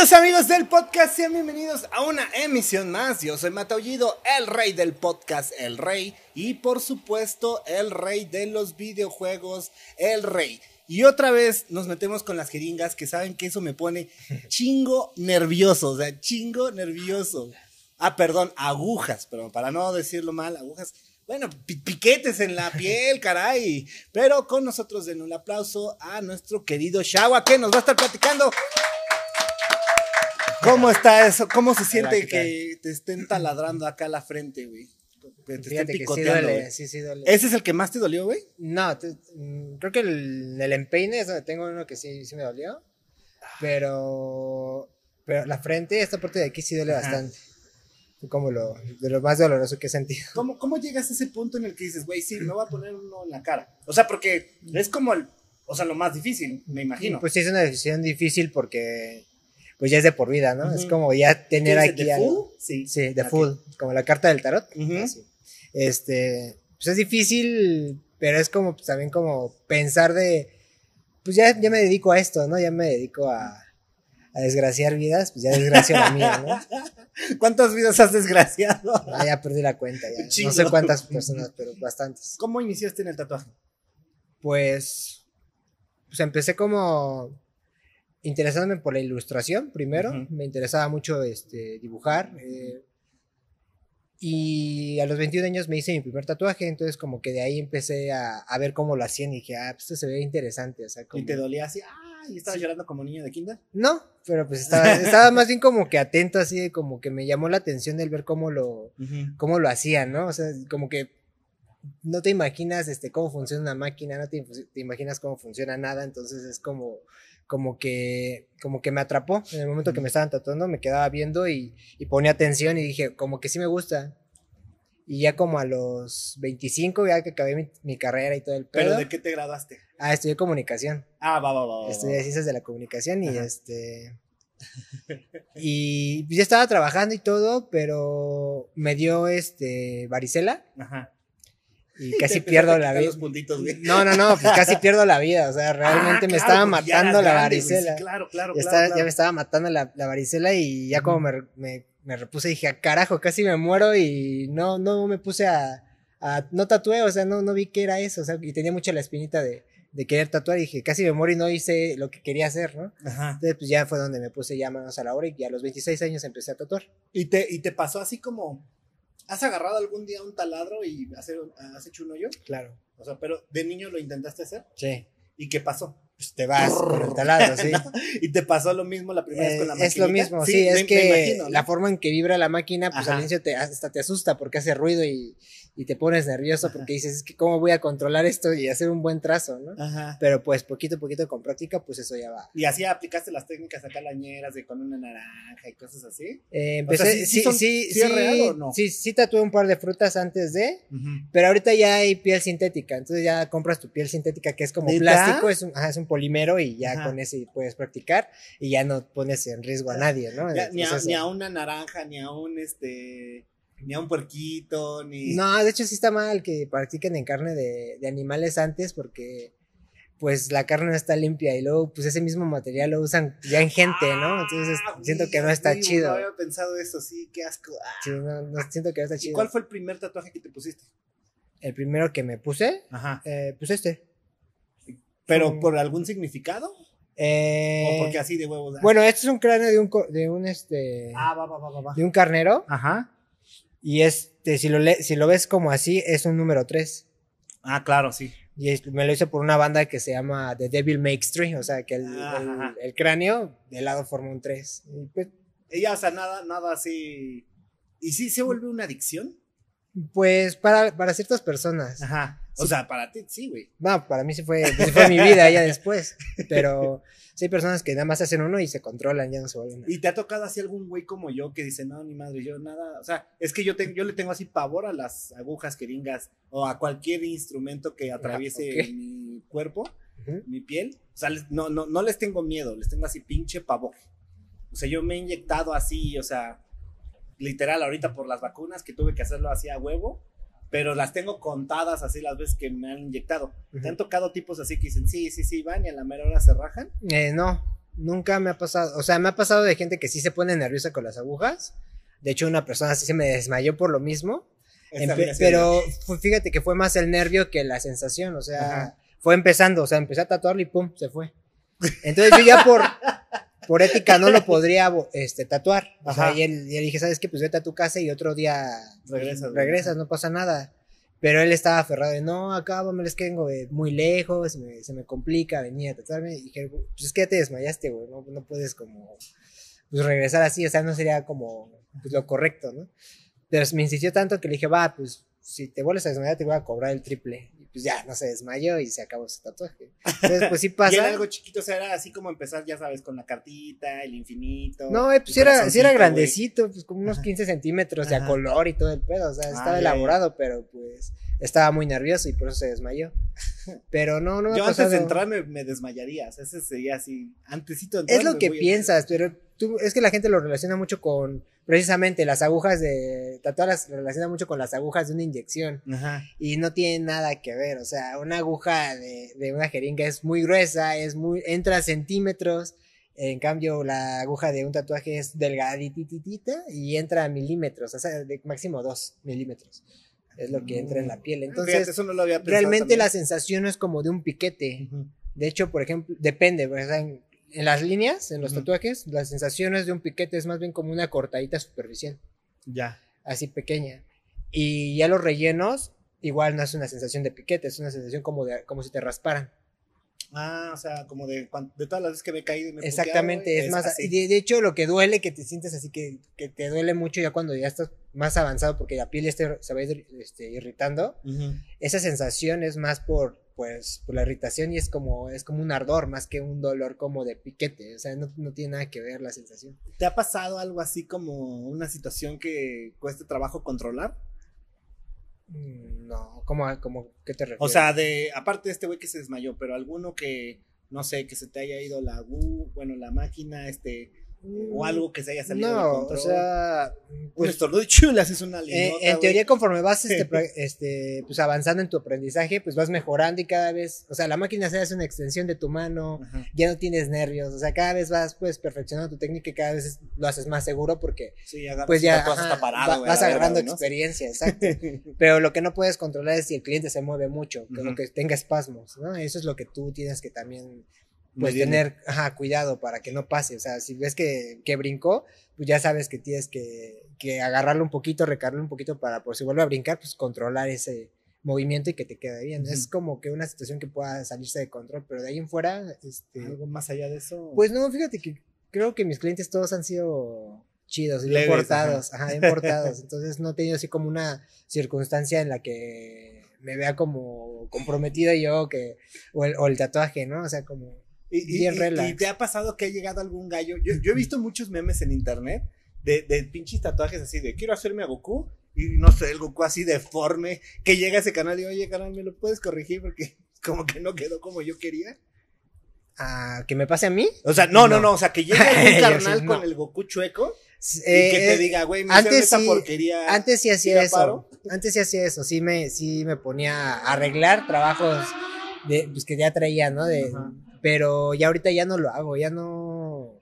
Queridos amigos del podcast, sean bienvenidos a una emisión más. Yo soy Mataullido, el rey del podcast, el rey. Y por supuesto, el rey de los videojuegos, el rey. Y otra vez nos metemos con las jeringas que saben que eso me pone chingo nervioso, o sea, chingo nervioso. Ah, perdón, agujas, pero para no decirlo mal, agujas. Bueno, pi- piquetes en la piel, caray. Pero con nosotros den un aplauso a nuestro querido Shawa que nos va a estar platicando. ¿Cómo está eso? ¿Cómo se siente ¿qué que te estén taladrando acá la frente, güey? Que te estén sí picoteando, duele, güey. sí, sí duele. ¿Ese es el que más te dolió, güey? No, te- mm, creo que el, el empeine es donde tengo uno que sí, sí me dolió. Pero, pero la frente, esta parte de aquí sí duele Ajá. bastante. Como lo, de lo más doloroso que he sentido. ¿Cómo, ¿Cómo llegas a ese punto en el que dices, güey, sí, me voy a poner uno en la cara? O sea, porque es como el, o sea, lo más difícil, me imagino. Pues sí es una decisión difícil porque pues ya es de por vida, ¿no? Es como ya tener ¿Quieres aquí de algo. full? Sí. Sí, de full, como la carta del tarot. Así. Este, pues es difícil, pero es como pues, también como pensar de, pues ya, ya me dedico a esto, ¿no? Ya me dedico a, a desgraciar vidas, pues ya desgracio la mía, ¿no? ¿Cuántas vidas has desgraciado? Ah, ya perdí la cuenta, ya. No sé cuántas personas, pero bastantes. ¿Cómo iniciaste en el tatuaje? Pues, pues empecé como interesándome por la ilustración primero. Ujú. Me interesaba mucho este, dibujar. eh, y a los 21 años me hice mi primer tatuaje, entonces como que de ahí empecé a, a ver cómo lo hacían y dije, ah, pues esto se ve interesante. O sea, como... ¿Y te dolía así? ¡Ah! ¿Y estabas Sí. llorando como niño de kinder? No, pero pues estaba, estaba más bien como que atento, así de como que me llamó la atención el ver cómo lo, cómo lo hacían, ¿no? O sea, como que no te imaginas este cómo funciona una máquina, no te, te imaginas cómo funciona nada, entonces es como como que como que me atrapó en el momento que me estaban tatuando, me quedaba viendo y, y ponía atención y dije, como que sí me gusta. Y ya como a los 25, ya que acabé mi, mi carrera y todo el ¿Pero pedo, de qué te graduaste? ah, estudié comunicación. Ah, va, va, va. va, va. Estudié ciencias de la comunicación y Ajá. este. Y ya estaba trabajando y todo, pero me dio este varicela Ajá. Y casi pierdo la vida. los puntitos, güey. No, no, no, pues casi pierdo la vida. O sea, realmente Ah, me claro, estaba ya matando la grande, güey, sí, varicela. claro, claro, ya, claro, estaba- claro. ya me estaba matando la, la varicela y ya como me, me, me repuse dije, "Ah, carajo, casi me muero y no, no me puse a, a- no tatué, o sea, no, no vi qué era eso, o sea, y tenía mucho la espinita de, de querer tatuar y dije, casi me muero y no hice lo que quería hacer, ¿no? Ajá. Entonces, pues ya fue donde me puse ya manos a la obra y a los 26 años empecé a tatuar. ¿Y te, y te pasó así como, ¿has agarrado algún día un taladro y hacer, has hecho un hoyo? Claro. O sea, pero de niño lo intentaste hacer. Sí. ¿Y qué pasó? Pues te vas con el taladro, sí. ¿Y te pasó lo mismo la primera vez Eh, con la es lo mismo, sí, es me- me que imagino, ¿no? la forma en que vibra la máquina, pues Ajá. al inicio te, hasta te asusta porque hace ruido y, y te pones nervioso porque dices, es que cómo voy a controlar esto y hacer un buen trazo, ¿no? Ajá. Pero pues poquito a poquito con práctica, pues eso ya va. Y así aplicaste las técnicas acá lañeras de con una naranja y cosas así. Eh, O sea, empecé, ¿sí- sí sí, son- sí, real o no? sí, sí tatué un par de frutas antes de, pero ahorita ya hay piel sintética, entonces ya compras tu piel sintética que es como plástico, es un, ajá, es un polímero y ya Ajá. con ese puedes practicar y ya no pones en riesgo a nadie, ¿no? Ya, ni, a, Entonces, ni a una naranja, ni a un este, ni a un puerquito, ni. No, de hecho sí está mal que practiquen en carne de, de animales antes porque pues la carne no está limpia y luego pues ese mismo material lo usan ya en gente, ¿no? Entonces Ah, siento que no está chido. No había pensado eso, sí, qué asco. Ah. Sí, no, no, siento que no está ¿Y chido. cuál fue el primer tatuaje que te pusiste? El primero que me puse, Ajá. eh, pues este. ¿Pero por algún significado? Eh, ¿O porque así de huevos? Ah. Bueno, este es un cráneo de un, de un este, Ah, va, va, va, va, va. de un carnero Ajá. y este, si lo, le- si lo ves como así, es un número 3. Ah, claro, sí. Y es- me lo hice por una banda que se llama The Devil Makes Three, o sea que el, el- Ajá. el cráneo de lado forma un 3. Y pues, Ella, o sea, nada, nada así. ¿Y sí se vuelve una adicción? Pues para, para ciertas personas. Ajá. O Sí. sea, para ti, sí, güey. No, para mí sí fue, sí fue mi vida ya después. Pero sí hay personas que nada más hacen uno y se controlan, ya no se vuelven. ¿Y te ha tocado así algún güey como yo que dice, no, ni madre, yo nada? O sea, es que yo, te- yo le tengo así pavor a las agujas jeringas o a cualquier instrumento que atraviese ok. mi cuerpo, mi piel. O sea, no, no, no les tengo miedo, les tengo así pinche pavor. O sea, yo me he inyectado así, o sea, literal, ahorita por las vacunas que tuve que hacerlo así a huevo, pero las tengo contadas así las veces que me han inyectado. ¿Te Ujú. han tocado tipos así que dicen, sí, sí, sí, van y a la mera hora se rajan? Eh, no, nunca me ha pasado. O sea, me ha pasado de gente que sí se pone nerviosa con las agujas. De hecho, una persona así se me desmayó por lo mismo. pero fíjate que fue más el nervio que la sensación. O sea, fue empezando. O sea, empecé a tatuarlo y pum, se fue. Entonces yo ya por, por ética no lo podría este, tatuar. O sea, y él, dije, ¿sabes qué? Pues vete a tu casa y otro día regresas, regresas no pasa nada. Pero él estaba aferrado de, no, acá me les que muy lejos, se me complica venir a tatuarme. Y dije, pues es que ya te desmayaste, güey, no, no puedes como pues, regresar así, o sea, no sería como pues, lo correcto, ¿no? Pero me insistió tanto que le dije, va, pues si te vuelves a desmayar te voy a cobrar el triple pues ya no se desmayó y se acabó su tatuaje. Entonces, pues sí pasa. y era algo chiquito, o sea, era así como empezar, ya sabes, con la cartita, el infinito. No, eh, pues sí era, era grandecito, pues como unos 15 centímetros de a color y todo el pedo, o sea, estaba elaborado, pero pues estaba muy nervioso y por eso se desmayó. Pero no, no Yo antes de entrar me, me desmayaría, o sea, ese sería así, antesito de entrar, Es lo que piensas, pero tú, es que la gente lo relaciona mucho con precisamente las agujas de tatuar las relaciona mucho con las agujas de una inyección Ajá. y no tiene nada que ver, o sea, una aguja de, de una jeringa es muy gruesa, es muy entra centímetros, en cambio la aguja de un tatuaje es delgadititita y entra a milímetros, o sea, de máximo dos milímetros. Es lo que entra en la piel. Entonces, eso no lo había realmente la sensación es como de un piquete. De hecho, por ejemplo, depende, en, en las líneas, en los tatuajes, las sensaciones de un piquete es más bien como una cortadita superficial. Ya. Así pequeña. Y ya los rellenos, igual no es una sensación de piquete, es una sensación como, de, como si te rasparan. Ah, o sea, como de, de todas las veces que me he caído y me Exactamente, es, más, de, de, hecho lo que duele, que te sientes así, que, que, te duele mucho ya cuando ya estás más avanzado porque la piel este, se va este, irritando, esa sensación es más por, pues, por la irritación y es como, es como un ardor más que un dolor como de piquete, o sea, no, no tiene nada que ver la sensación. ¿Te ha pasado algo así como una situación que cueste trabajo controlar? Mm, no, ¿cómo, cómo qué te refieres? O sea, de, aparte de este güey que se desmayó, pero alguno que, no sé, que se te haya ido la, bueno, la máquina, este, o algo que se haya salido no, o sea, pues, estornudo chulas es una eh, en teoría conforme vas este, este, pues avanzando en tu aprendizaje, pues vas mejorando y cada vez, o sea, la máquina se hace una extensión de tu mano, ya no tienes nervios, o sea, cada vez vas pues perfeccionando tu técnica y cada vez lo haces más seguro porque pues ya vas agarrando experiencia, exacto. Pero lo que no puedes controlar es si el cliente se mueve mucho, que, que tenga espasmos, ¿no? Eso es lo que tú tienes que también pues tener ajá, cuidado para que no pase. O sea, si ves que, que brincó, pues ya sabes que tienes que, que agarrarlo un poquito, recargarlo un poquito para, por si vuelve a brincar, pues controlar ese movimiento y que te quede bien. Es como que una situación que pueda salirse de control, pero de ahí en fuera, este... ¿Algo más allá de eso? Pues no, fíjate que creo que mis clientes todos han sido chidos bien portados, ajá, bien portados. Entonces no he tenido así como una circunstancia en la que me vea como comprometido yo que, o el, o el tatuaje, ¿no? O sea, como y, y, te ha pasado que ha llegado algún gallo. Yo, yo he visto muchos memes en internet de, de pinches tatuajes así de quiero hacerme a Goku. Y no sé, el Goku así deforme. Que llega a ese canal y oye, canal, ¿me lo puedes corregir? Porque como que no quedó como yo quería. Ah, ¿que me pase a mí? O sea, no, no, no. O sea, que llegue un carnal con el Goku chueco. y que te eh, diga, güey, me antes esa porquería. Antes sí hacía eso. Antes sí hacía eso. Sí me, sí me ponía a arreglar trabajos de, pues, que ya traía, ¿no? De, pero ya ahorita ya no lo hago, ya no,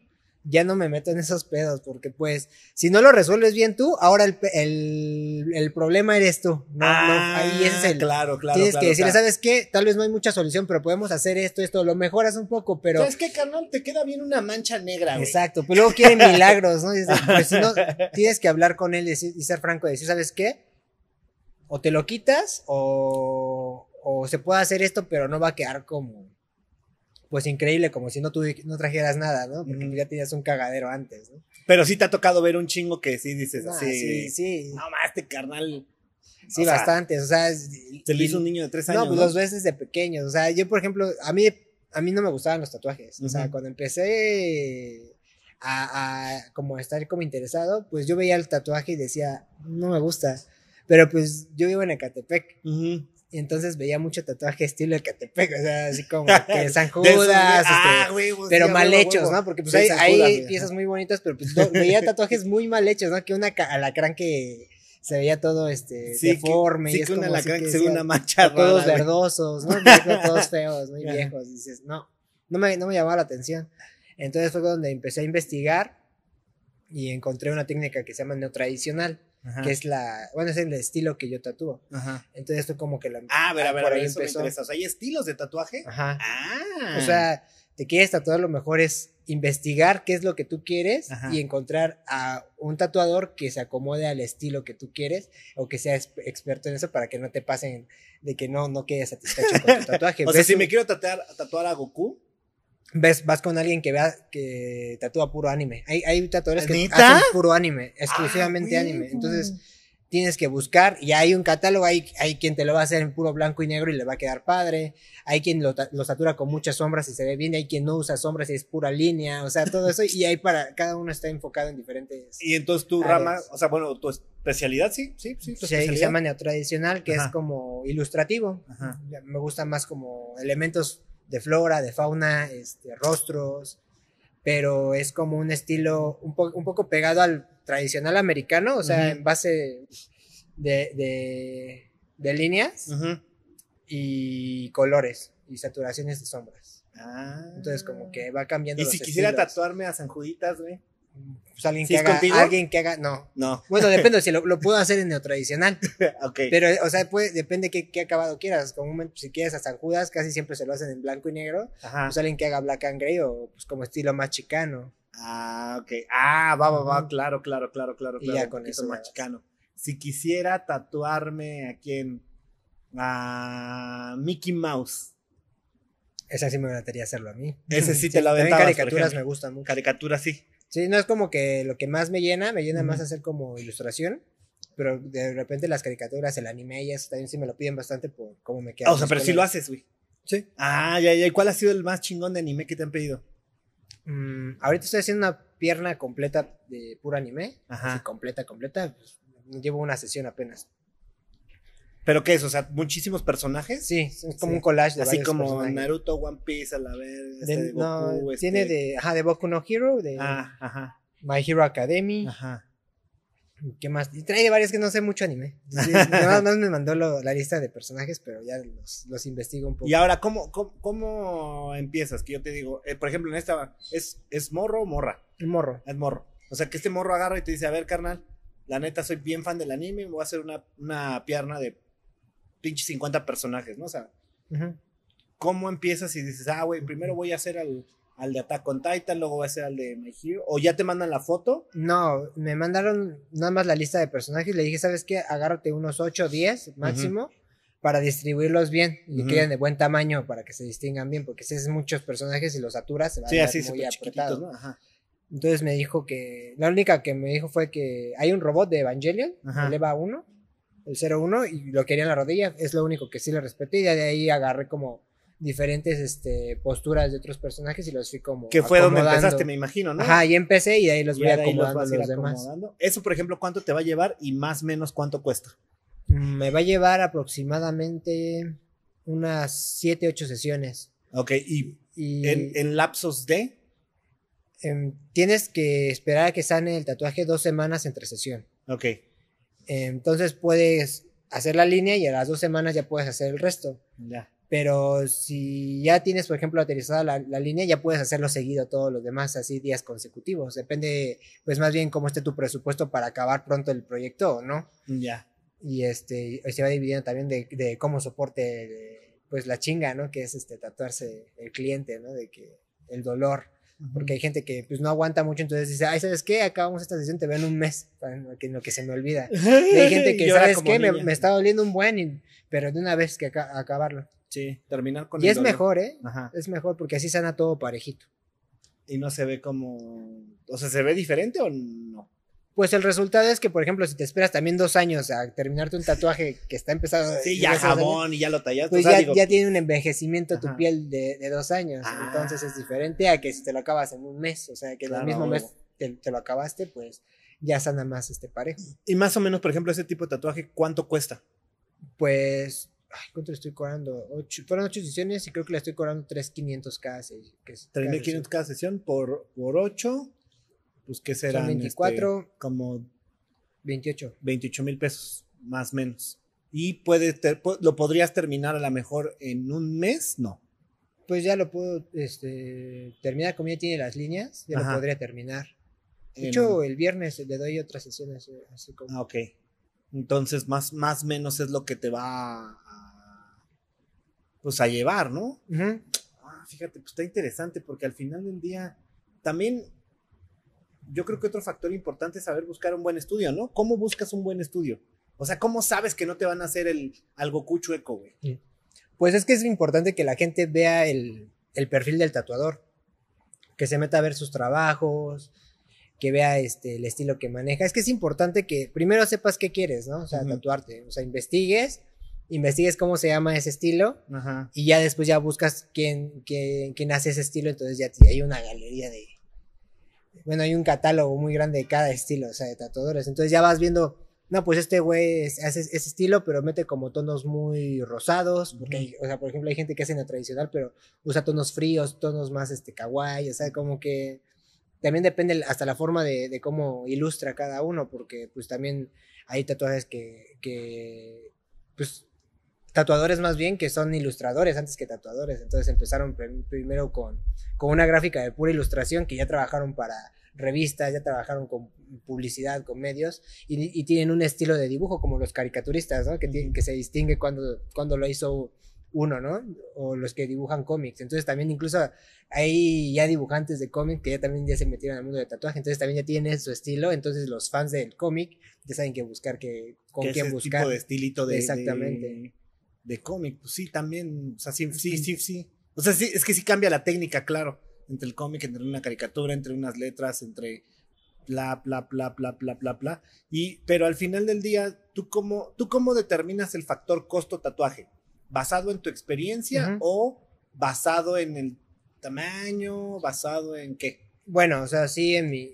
ya no me meto en esos pedos, porque pues, si no lo resuelves bien tú, ahora el, el, el problema eres tú. No, ah, ahí es el. Claro, claro. Tienes que decirle, ¿sabes qué? Tal vez no hay mucha solución, pero podemos hacer esto, esto, lo mejoras un poco, pero. ¿Sabes qué, carnal? Te queda bien una mancha negra, güey. Exacto, pero luego quieren milagros, ¿no? pues si no, tienes que hablar con él y, ser franco, y decir, ¿sabes qué? O te lo quitas, o, o se puede hacer esto, pero no va a quedar como pues increíble, como si no, tú, no trajeras nada, ¿no? Porque ya tenías un cagadero antes, ¿no? Pero sí te ha tocado ver un chingo que sí dices así. Sí, sí. No más, este carnal. Sí, bastante, o sea. Se le hizo un niño de tres años. No, pues dos veces de pequeños. O sea, yo, por ejemplo, a mí, a mí no me gustaban los tatuajes. O sea, cuando empecé a, a, como estar como interesado, pues yo veía el tatuaje y decía, no me gusta. Pero pues yo vivo en Ecatepec. Y entonces veía mucho tatuaje estilo de Catepec, o sea, así como que San Judas, ah, este, pero mal hechos, ¿no? Porque pues hay, hay piezas muy bonitas, pero pues veía tatuajes muy mal hechos, ¿no? Que una alacrán que se veía todo este deforme. sí, y es que un alacrán que se ve una mancha Todos verdosos, ¿no? todos feos, muy viejos. Y dices, no, no me, no me llamaba la atención. Entonces fue donde empecé a investigar y encontré una técnica que se llama neotradicional, que es la, bueno, es el estilo que yo tatúo. Ajá. Entonces esto como que la... Ah, a ver, a ver, por a ver, ahí eso me empezó. interesa. O sea, ¿hay estilos de tatuaje? Ajá. Ah. O sea, te quieres tatuar, lo mejor es investigar qué es lo que tú quieres Ajá. y encontrar a un tatuador que se acomode al estilo que tú quieres o que sea ex- experto en eso para que no te pasen de que no, no quedes satisfecho con tu tatuaje. o sea, si me quiero tatuar, tatuar a Goku. Ves, vas con alguien que vea que tatúa puro anime. Hay, hay tatuadores que hacen puro anime, exclusivamente Ah, anime. huevo. Entonces tienes que buscar y hay un catálogo, hay, hay quien te lo va a hacer en puro blanco y negro y le va a quedar padre, hay quien lo, lo satura con muchas sombras y se ve bien, hay quien no usa sombras y es pura línea, o sea, todo eso y hay para, cada uno está enfocado en diferentes... Y entonces tu Áreas. rama, o sea, bueno, tu especialidad, sí, sí, sí. Tu se llama neotradicional, que Ajá. es como ilustrativo. Ajá. Me gusta más como elementos de flora, de fauna, este, rostros, pero es como un estilo un, po- un poco pegado al tradicional americano, o sea, en base de, de, de líneas Ujú. y colores y saturaciones de sombras. Ah. Entonces como que va cambiando. Y los si quisiera tatuarme a San Juditas, güey. Pues alguien ¿Sí que haga, contigo? alguien que haga, no. No. Bueno, depende, si lo, lo puedo hacer en neotradicional. ok. Pero, o sea, puede, depende qué, qué acabado quieras. Comúnmente, si quieres a San Judas, casi siempre se lo hacen en blanco y negro. Ajá. Pues alguien que haga black and gray o pues como estilo más chicano. Ah, ok. Ah, va, va, va. Claro, claro, claro, claro. Y claro. ya con eso más chicano. Si quisiera tatuarme a quién. A Mickey Mouse. Esa sí me gustaría hacerlo a mí. Ese sí te lo por caricaturas me gustan mucho. Caricatura, sí. Sí, no es como que lo que más me llena, me llena más Ujú. hacer como ilustración. Pero de repente las caricaturas, el anime y eso también sí me lo piden bastante por cómo me queda. Ah, o sea, pero sí lo haces, güey. Sí. Ah, ya, ya. ¿Y cuál ha sido el más chingón de anime que te han pedido? Mm, ahorita estoy haciendo una pierna completa de puro anime. Ajá. Así, completa, completa. pues, llevo una sesión apenas. ¿Pero qué es? O sea, muchísimos personajes. Sí, es como Sí. un collage de Así como personajes. Naruto, One Piece, a la vez. Este, de no, Goku, este- tiene de, ajá, de Boku no Hero, de Ah, ajá. My Hero Academy. Ajá. ¿Qué más? Y trae varios que no sé mucho anime. Sí, nada más me mandó lo- la lista de personajes, pero ya los, los investigo un poco. Y ahora, ¿cómo, cómo, cómo empiezas? Que yo te digo, eh, por ejemplo, en esta, ¿es, ¿es morro o morra? El morro. Es morro. O sea, que este morro agarra y te dice, a ver, carnal, la neta soy bien fan del anime, me voy a hacer una, una pierna de pinche 50 personajes, ¿no? O sea, Ujú. ¿cómo empiezas y dices, ah, güey, primero voy a hacer al, al de Attack on Titan, luego voy a hacer al de My Hero? O ya te mandan la foto. No, me mandaron nada más la lista de personajes. Le dije, ¿sabes qué? Agárrate unos 8 o 10 máximo para distribuirlos bien y que Ujú. queden de buen tamaño para que se distingan bien. Porque si es muchos personajes y los saturas, se va Sí, a así, muy apretado. ¿no? Ajá. Entonces me dijo que. La única que me dijo fue que hay un robot de Evangelion, Ajá. el EVA 1, el 01, y lo quería en la rodilla. Es lo único que sí le respeté. Y de ahí agarré como diferentes este, posturas de otros personajes y los fui como. Que fue donde empezaste, me imagino, ¿no? Ajá, y empecé y de ahí los Y voy acomodando los, a ir demás. acomodando. Eso, por ejemplo, ¿cuánto te va a llevar y más o menos cuánto cuesta? Mm, Me va a llevar aproximadamente unas 7, 8 sesiones. Ok, y Y en, en lapsos de. em, tienes que esperar a que sane el tatuaje dos semanas entre sesión. Ok. Entonces puedes hacer la línea y a las dos semanas ya puedes hacer el resto. Ya. Pero si ya tienes, por ejemplo, aterrizada la, la línea, ya puedes hacerlo seguido todos los demás, así días consecutivos. Depende, pues más bien cómo esté tu presupuesto para acabar pronto el proyecto o no. Ya. Y este, se va dividiendo también de, de cómo soporte, pues la chinga, ¿no? Que es este tatuarse el cliente, ¿no? De que el dolor. Porque hay gente que pues no aguanta mucho, entonces dice, ay, ¿sabes qué? Acabamos esta sesión, te veo en un mes, en lo que, se me olvida. Y hay gente que, ¿sabes qué? Me, me está doliendo un buen, y- pero de una vez que aca- acabarlo. Sí, terminar con Y el es dolor. mejor, ¿eh? Ajá. Es mejor porque así sana todo parejito. Y no se ve como. O sea, ¿se ve diferente o no? Pues el resultado es que, por ejemplo, si te esperas también dos años a terminarte un tatuaje que está empezado. Sí, ya años, jabón y ya lo tallaste. Pues o sea, ya, digo, ya tiene un envejecimiento tu Ajá. piel de, de dos años. Ah. Entonces es diferente a que si te lo acabas en un mes. O sea, que en el mismo mes te, te lo acabaste, pues ya sana más este parejo. Y más o menos, por ejemplo, ese tipo de tatuaje, ¿cuánto cuesta? Pues, ay, ¿cuánto le estoy cobrando? Ocho, fueron ocho sesiones y creo que le estoy cobrando 3,500 cada que es- cada 3.500 cada sesión por, por 8. Pues, ¿qué serán? 24. Este, como sesión. 28. 28 mil pesos, más o menos. Y puede ter- lo podrías terminar a lo mejor en un mes, no. pues ya lo puedo este, terminar, como ya tiene las líneas, ya lo podría terminar. De hecho, el viernes le doy otras sesiones. Así como... Ah, ok. Entonces, más, más menos es lo que te va a, pues a llevar, ¿no? ah, fíjate, pues está interesante porque al final del día también yo creo que otro factor importante es saber buscar un buen estudio, ¿no? ¿Cómo buscas un buen estudio? O sea, ¿cómo sabes que no te van a hacer el algo cuchueco, güey? Pues es que es importante que la gente vea el, perfil del tatuador, que se meta a ver sus trabajos, que vea este, el estilo que maneja. Es que es importante que primero sepas qué quieres, ¿no? O sea, tatuarte, o sea, investigues, investigues cómo se llama ese estilo y ya después ya buscas quién, quién, quién hace ese estilo, entonces ya hay una galería de... Bueno, hay un catálogo muy grande de cada estilo, o sea, de tatuadores. Entonces ya vas viendo no, pues este güey hace ese estilo, pero mete como tonos muy rosados, porque, o sea, por ejemplo, hay gente que hace en la tradicional, pero usa tonos fríos, tonos más, este, kawaii, o sea, como que también depende hasta la forma de, cómo ilustra cada uno, porque pues también hay tatuajes que, que, pues, tatuadores más bien que son ilustradores antes que tatuadores, entonces empezaron primero con, con una gráfica de pura ilustración que ya trabajaron para revistas, ya trabajaron con publicidad, con medios, y, tienen un estilo de dibujo como los caricaturistas, ¿no? Que, tienen, que se distingue cuando, cuando lo hizo uno, ¿no? O los que dibujan cómics. Entonces también incluso hay ya dibujantes de cómics que ya también ya se metieron al mundo de tatuaje, entonces también ya tienen su estilo, entonces los fans del cómic ya saben qué buscar, que, con quién buscar. tipo de estilito de... Exactamente. De, cómic, pues sí, también, o sea, sí, sí, sí, sí. O sea, sí, es que sí cambia la técnica, claro entre el cómic, entre una caricatura, entre unas letras, entre bla, bla, bla, bla, bla, bla, bla. Y, pero al final del día, ¿tú cómo, ¿tú cómo determinas el factor costo-tatuaje? ¿Basado en tu experiencia o basado en el tamaño? ¿Basado en qué? Bueno, o sea, sí, en mi...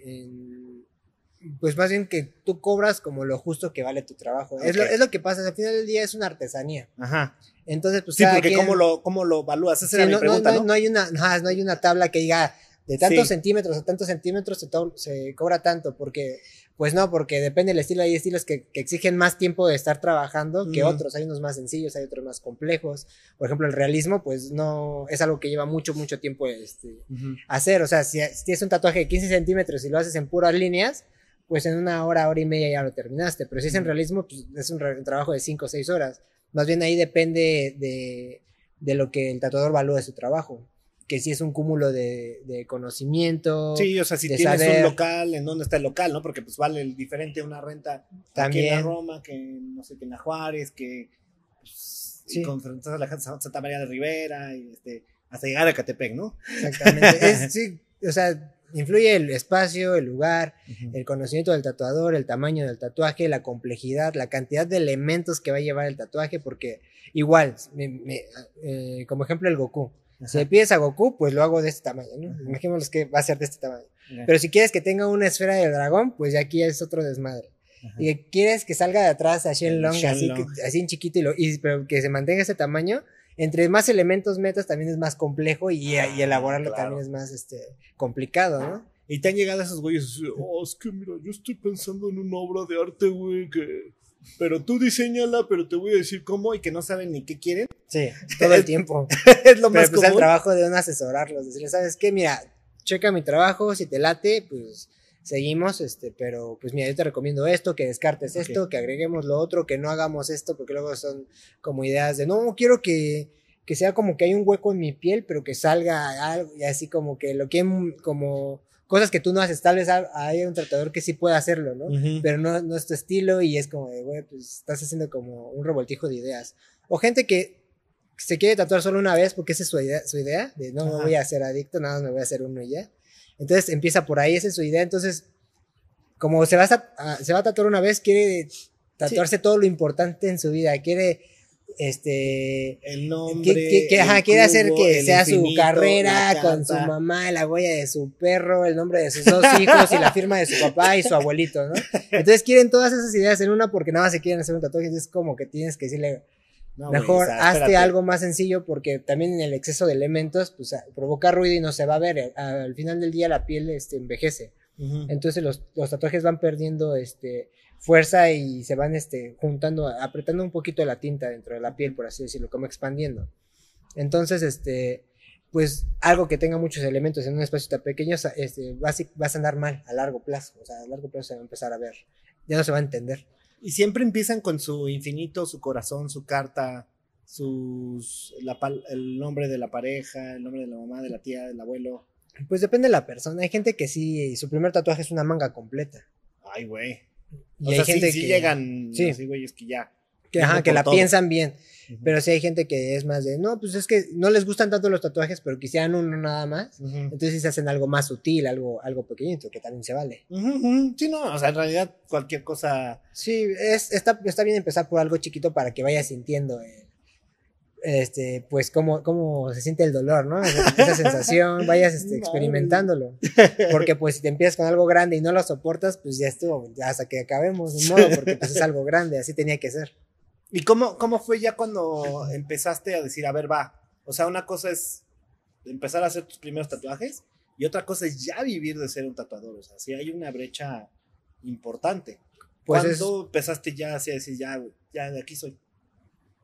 pues más bien que tú cobras como lo justo que vale tu trabajo. Es, lo, es, lo, que pasa, al final del día es una artesanía. Ajá. Entonces, pues. Sí, porque ¿cómo, lo, ¿cómo lo evalúas? Esa era mi pregunta, no, no, hay una, no hay una tabla que diga de tantos centímetros a tantos centímetros se, se, cobra tanto, porque, pues no, porque depende del estilo. Hay estilos que, que exigen más tiempo de estar trabajando que otros. Hay unos más sencillos, hay otros más complejos. Por ejemplo, el realismo, pues no, es algo que lleva mucho, mucho tiempo este, hacer. O sea, si, si tienes un tatuaje de 15 centímetros y lo haces en puras líneas, pues en una hora, hora y media ya lo terminaste. Pero si es en realismo, pues es un, trabajo de 5 o 6 horas. Más bien ahí depende de, de lo que el tatuador valúa de su trabajo. Que si es un cúmulo de, conocimiento. Sí, o sea, si tienes un local, ¿en dónde está el local, no? Porque pues vale diferente una renta También. aquí en Roma, que no sé, que en Juárez, que pues, sí. con la Santa María de Rivera, y este, hasta llegar a Catepec, ¿no? Exactamente. sí, o sea, Influye el espacio, el lugar, el conocimiento del tatuador, el tamaño del tatuaje, la complejidad, la cantidad de elementos que va a llevar el tatuaje, porque igual, eh, como ejemplo el Goku. Si le pides a Goku, pues lo hago de este tamaño, ¿no? Imaginémonos que va a ser de este tamaño. Pero si quieres que tenga una esfera de dragón, pues ya aquí es otro desmadre. Y quieres que salga de atrás a Shenlong, así, así en chiquito, y, lo, y pero que se mantenga ese tamaño, entre más elementos metas también es más complejo y, ah, elaborarlo también es más este, complicado, ¿no? Y te han llegado esos güeyes, oh, es que mira, yo estoy pensando en una obra de arte, güey, que... Pero tú diseñala, pero te voy a decir cómo y que no saben ni qué quieren. Sí, todo el tiempo. es lo más pero, pues, el trabajo de un asesorarlos, decirles, ¿sabes qué? Mira, checa mi trabajo, si te late, pues seguimos, este, pero pues mira, yo te recomiendo esto, que descartes esto, que agreguemos lo otro, que no hagamos esto, porque luego son como ideas de, no, quiero que, que sea como que hay un hueco en mi piel, pero que salga algo, y así como que lo que, como cosas que tú no haces, tal vez hay un tratador que sí puede hacerlo, ¿no? Pero no, no es tu estilo y es como de, güey, pues estás haciendo como un revoltijo de ideas. O gente que se quiere tatuar solo una vez porque esa es su idea, su idea de no me voy a hacer adicto, nada más me voy a hacer uno y ya. Entonces empieza por ahí, esa es su idea. Entonces, como se va a, se va a tatuar una vez, quiere tatuarse todo lo importante en su vida, quiere este el nombre quiere hacer que sea su carrera con su mamá la huella de su perro el nombre de sus dos hijos y la firma de su papá y su abuelito no entonces quieren todas esas ideas en una porque nada más se quieren hacer un tatuaje. Es como que tienes que decirle Mejor hazte algo más sencillo porque también en el exceso de elementos pues, provoca ruido y no se va a ver. Al final del día la piel este, envejece. Entonces los, los, tatuajes van perdiendo este, fuerza y se van este, juntando, apretando un poquito la tinta dentro de la piel, por así decirlo, como expandiendo. Entonces, este, pues algo que tenga muchos elementos en un espacio tan pequeño, este, vas, vas a andar mal a largo plazo. O sea, a largo plazo se va a empezar a ver. Ya no se va a entender. Y siempre empiezan con su infinito, su corazón, su carta, sus, el nombre de la pareja, el nombre de la mamá, de la tía, del abuelo. Pues depende de la persona. Hay gente que sí, su primer tatuaje es una manga completa. Ay, güey. Y hay gente que llegan sí. güey, es que ya. Que, ajá, que la piensan bien. Pero sí hay gente que es más de, no, pues es que no les gustan tanto los tatuajes, pero quisieran uno nada más. Entonces se hacen algo más sutil, algo, algo pequeñito, que también se vale. Sí, no, o sea, en realidad cualquier cosa. Sí, es, está, está bien empezar por algo chiquito para que vayas sintiendo este, pues cómo, cómo se siente el dolor, ¿no? Esa sensación, vayas este, experimentándolo. Porque pues si te empiezas con algo grande y no lo soportas, pues ya estuvo, hasta que acabemos, de modo, porque pues es algo grande, así tenía que ser. ¿Y cómo, cómo fue ya cuando empezaste a decir, a ver, va? O sea, una cosa es empezar a hacer tus primeros tatuajes y otra cosa es ya vivir de ser un tatuador. O sea, sí hay una brecha importante. Pues ¿Cuándo empezaste ya así a decir, ya, ya de aquí soy?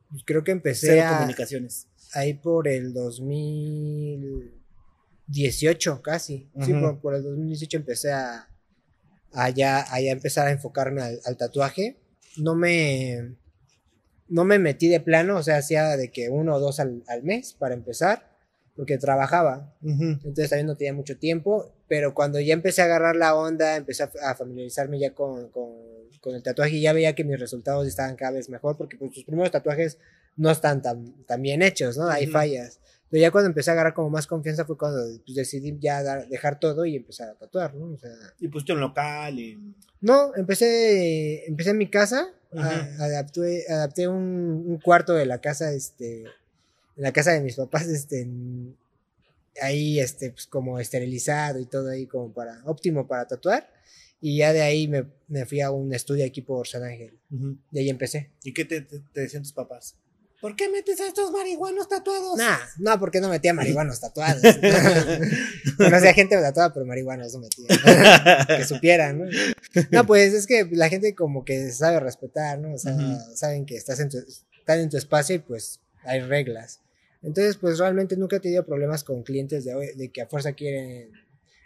Pues creo que empecé a, comunicaciones. ahí por el 2018 casi. Sí, por, el 2018 empecé a, a, ya, empezar a enfocarme al tatuaje. No me no me metí de plano, o sea, hacía de que uno o dos al, mes para empezar, porque trabajaba. Entonces también no tenía mucho tiempo, pero cuando ya empecé a agarrar la onda, empecé a, familiarizarme ya con, con, el tatuaje y ya veía que mis resultados estaban cada vez mejor, porque pues tus primeros tatuajes no están tan, tan bien hechos, ¿no? Hay fallas. Pero ya cuando empecé a agarrar como más confianza fue cuando pues, decidí ya dejar todo y empezar a tatuar, ¿no? O sea, y pusiste un local y... No, empecé, empecé en mi casa, adapté, adapté un, cuarto de la casa, este, en la casa de mis papás, este, ahí, este, pues como esterilizado y todo ahí como para, óptimo para tatuar. Y ya de ahí me, me fui a un estudio aquí por San Ángel. De ahí empecé. ¿Y qué te, te decían tus papás? ¿Por qué metes a estos marihuanos tatuados? Nah, no, porque no metía marihuanos tatuados. bueno, o sea, gente tatuada, pero marihuanos no metía. que supieran, ¿no? No, pues es que la gente como que sabe respetar, ¿no? O sea, saben que estás en tu, están en tu espacio y pues hay reglas. Entonces, pues realmente nunca he tenido problemas con clientes de, de que a fuerza quieren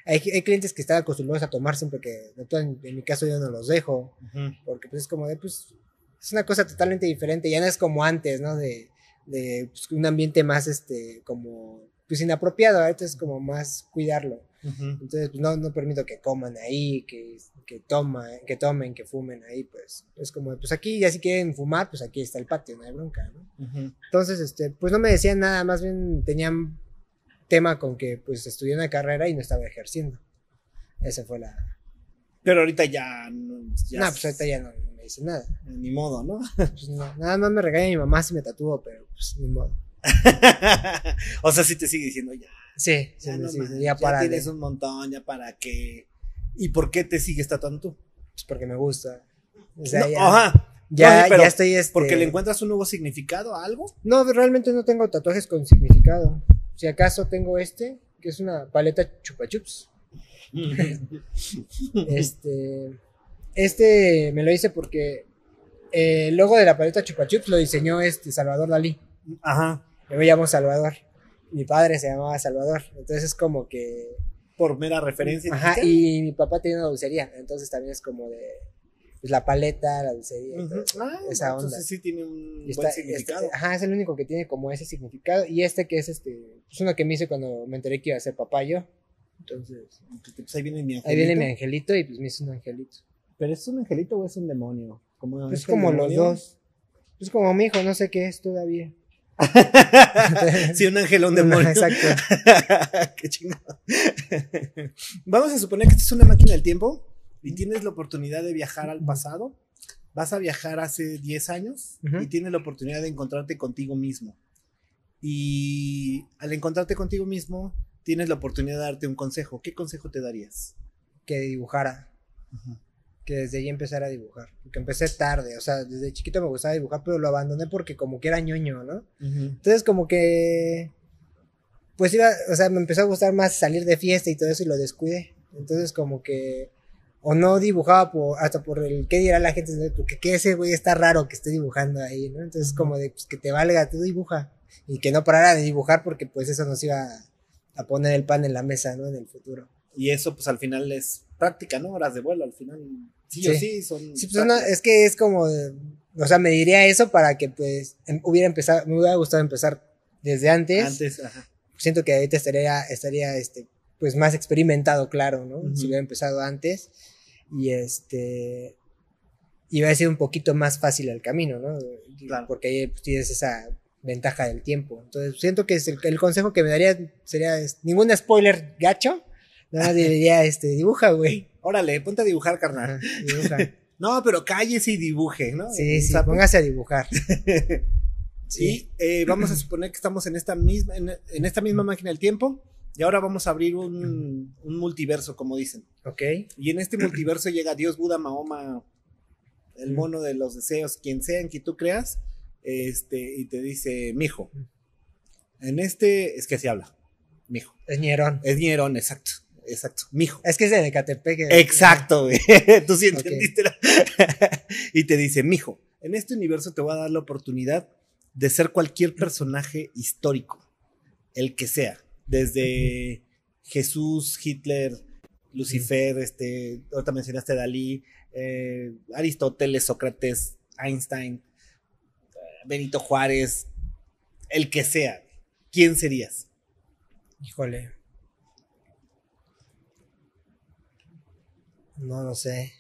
hay, hay, clientes que están acostumbrados a tomar siempre que, en, en mi caso yo no los dejo, porque pues es como de, pues es una cosa totalmente diferente, ya no es como antes, ¿no? De, de pues, un ambiente más, este, como, pues inapropiado, ahorita es como más cuidarlo. Entonces, pues, no, no permito que coman ahí, que, que, toma, que tomen, que fumen ahí, pues es como, pues aquí ya si quieren fumar, pues aquí está el patio, no hay bronca, ¿no? Entonces, este, pues no me decían nada, más bien tenían tema con que pues estudié una carrera y no estaba ejerciendo. Esa fue la... Pero ahorita ya... No pues ahorita ya no, nada. Ni modo, ¿no? Pues nada más me regaña mi mamá si me tatúo, pero pues ni modo. o sea, sí te sigue diciendo ya. Sí, ya, sí, ya, para. Ya tienes un montón, ya para qué. ¿Y por qué te sigues tatuando tú? Pues porque me gusta. O sea, ya, ajá. Ya, ya estoy este... ¿Porque le encuentras un nuevo significado a algo? No, realmente no tengo tatuajes con significado. Si acaso tengo este, que es una paleta chupa chups. este. Este me lo hice porque eh, el logo de la paleta Chupa Chups lo diseñó este Salvador Dalí. Ajá. Yo me llamo Salvador. Mi padre se llamaba Salvador. Entonces es como que. Por mera referencia. Ajá. Y mi papá tiene una dulcería. Entonces también es como de. Pues la paleta, la dulcería. ah, esa onda. Entonces sí tiene un buen significado. ajá, es el único que tiene como ese significado. Y este que es este. Es uno que me hice cuando me enteré que iba a ser papá yo. Entonces. Pues ahí viene mi angelito. Ahí viene mi angelito y pues me hice un angelito. ¿Pero es un angelito o es un demonio? Como es como los dos. Es como mi hijo, no sé qué es todavía. sí, un ángel o un demonio. Exacto. qué chingado. Vamos a suponer que esta es una máquina del tiempo y tienes la oportunidad de viajar al pasado. Vas a viajar hace 10 años y tienes la oportunidad de encontrarte contigo mismo. Y al encontrarte contigo mismo, tienes la oportunidad de darte un consejo. ¿Qué consejo te darías? Que dibujara. Ajá que desde ahí empezara a dibujar. Porque empecé tarde, o sea, desde chiquito me gustaba dibujar, pero lo abandoné porque como que era ñoño, ¿no? Entonces como que, pues iba, o sea, me empezó a gustar más salir de fiesta y todo eso y lo descuidé. Entonces como que, o no dibujaba por, hasta por el qué dirá la gente, porque que ese güey está raro que esté dibujando ahí, ¿no? Entonces como de, pues que te valga, tú dibuja. Y que no parara de dibujar porque pues eso nos iba a poner el pan en la mesa, ¿no? En el futuro. Y eso, pues al final es práctica, ¿no? Horas de vuelo, al final. Sí, o sí son. Sí, pues no, es que es como. O sea, me diría eso para que, pues, em, hubiera empezado. Me hubiera gustado empezar desde antes. Antes, ajá. Siento que ahorita estaría, estaría, este, pues más experimentado, claro, ¿no? Si hubiera empezado antes. Y este. Iba a ser un poquito más fácil el camino, ¿no? Claro. Porque ahí pues, tienes esa ventaja del tiempo. Entonces, siento que es el, el consejo que me daría sería es, ningún spoiler gacho. Nada diría, este, dibuja, güey. Órale, ponte a dibujar, carnal. Dibuja. No, pero cállese y dibuje, ¿no? Sí, sí, póngase a dibujar. Y eh, vamos a suponer que estamos en esta misma, en, en esta misma máquina del tiempo. Y ahora vamos a abrir un, un multiverso, como dicen. Ok. Y en este multiverso llega Dios, Buda, Mahoma, el Mm. mono de los deseos, quien sea en que tú creas, este, y te dice, mijo. En este, es que así habla, mijo. Es Ñerón. Es Nierón, exacto, exacto, mijo. Es que es de Ecatepec. eh. Exacto, güey. Tú sí entendiste. la- y te dice, mijo, en este universo te voy a dar la oportunidad de ser cualquier personaje histórico, el que sea, desde Jesús, Hitler, Lucifer, este, ahorita mencionaste Dalí, eh, Aristóteles, Sócrates, Einstein, eh, Benito Juárez, el que sea. ¿Quién serías? Híjole. No lo sé.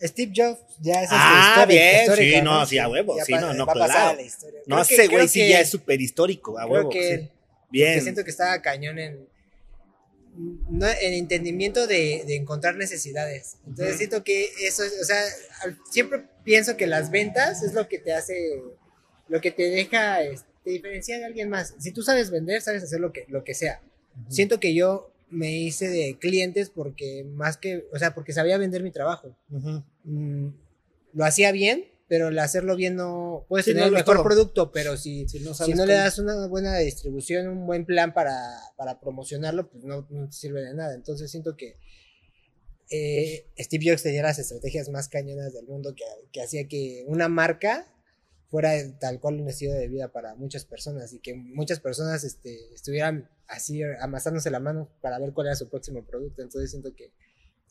Steve Jobs ya es Ah, histórico, bien, histórico, sí, no, sí, a huevo, sí, no, no, va a pasar claro. a la historia. No, Creo ese güey sí que- ya es súper histórico, a Creo huevo. que sí. Bien. que siento que estaba cañón en, no, en entendimiento de, de encontrar necesidades. Entonces siento que eso, es- o sea, siempre pienso que las ventas es lo que te hace, lo que te deja este, diferenciar de alguien más. Si tú sabes vender, sabes hacer lo que, lo que sea. Siento que yo me hice de clientes porque más que, o sea, porque sabía vender mi trabajo. Mm, lo hacía bien, pero el hacerlo bien no puedes Sí, tener no el mejor todo. producto, pero si Si no, si sabes no le das una buena distribución, un buen plan para, para promocionarlo, pues no, no te sirve de nada. Entonces siento que eh, Steve Jobs tenía las estrategias más cañonas del mundo que, que hacía que una marca fuera tal cual un estilo de vida para muchas personas y que muchas personas este, estuvieran así amasándose la mano para ver cuál era su próximo producto. Entonces siento que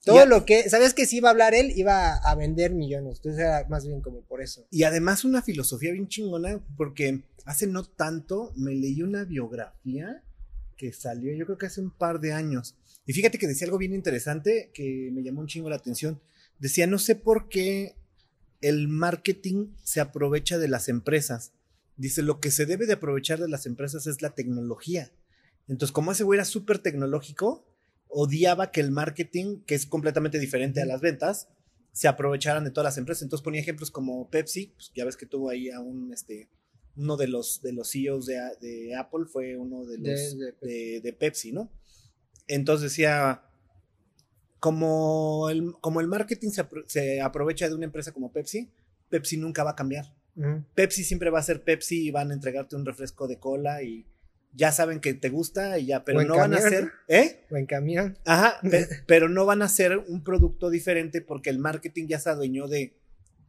todo Ya. lo que, ¿sabes que si iba a hablar él? Iba a vender millones. Entonces era más bien como por eso. Y además una filosofía bien chingona, porque hace no tanto me leí una biografía que salió, yo creo que hace un par de años. Y fíjate que decía algo bien interesante que me llamó un chingo la atención. Decía, no sé por qué el marketing se aprovecha de las empresas. Dice, lo que se debe de aprovechar de las empresas es la tecnología. Entonces, como ese güey era súper tecnológico, odiaba que el marketing, que es completamente diferente a las ventas, se aprovecharan de todas las empresas. Entonces ponía ejemplos como Pepsi, pues ya ves que tuvo ahí a un, este, uno de los, de los CEOs de, de Apple, fue uno de los De- de, de de Pepsi, ¿no? Entonces decía, como el, como el marketing se, apro- se aprovecha de una empresa como Pepsi, Pepsi nunca va a cambiar. Pepsi siempre va a ser Pepsi y van a entregarte un refresco de cola y ya saben que te gusta y ya, pero Buen no van a ser, ¿eh? Buen camión. Ajá, pe- pero no van a ser un producto diferente porque el marketing ya se adueñó de,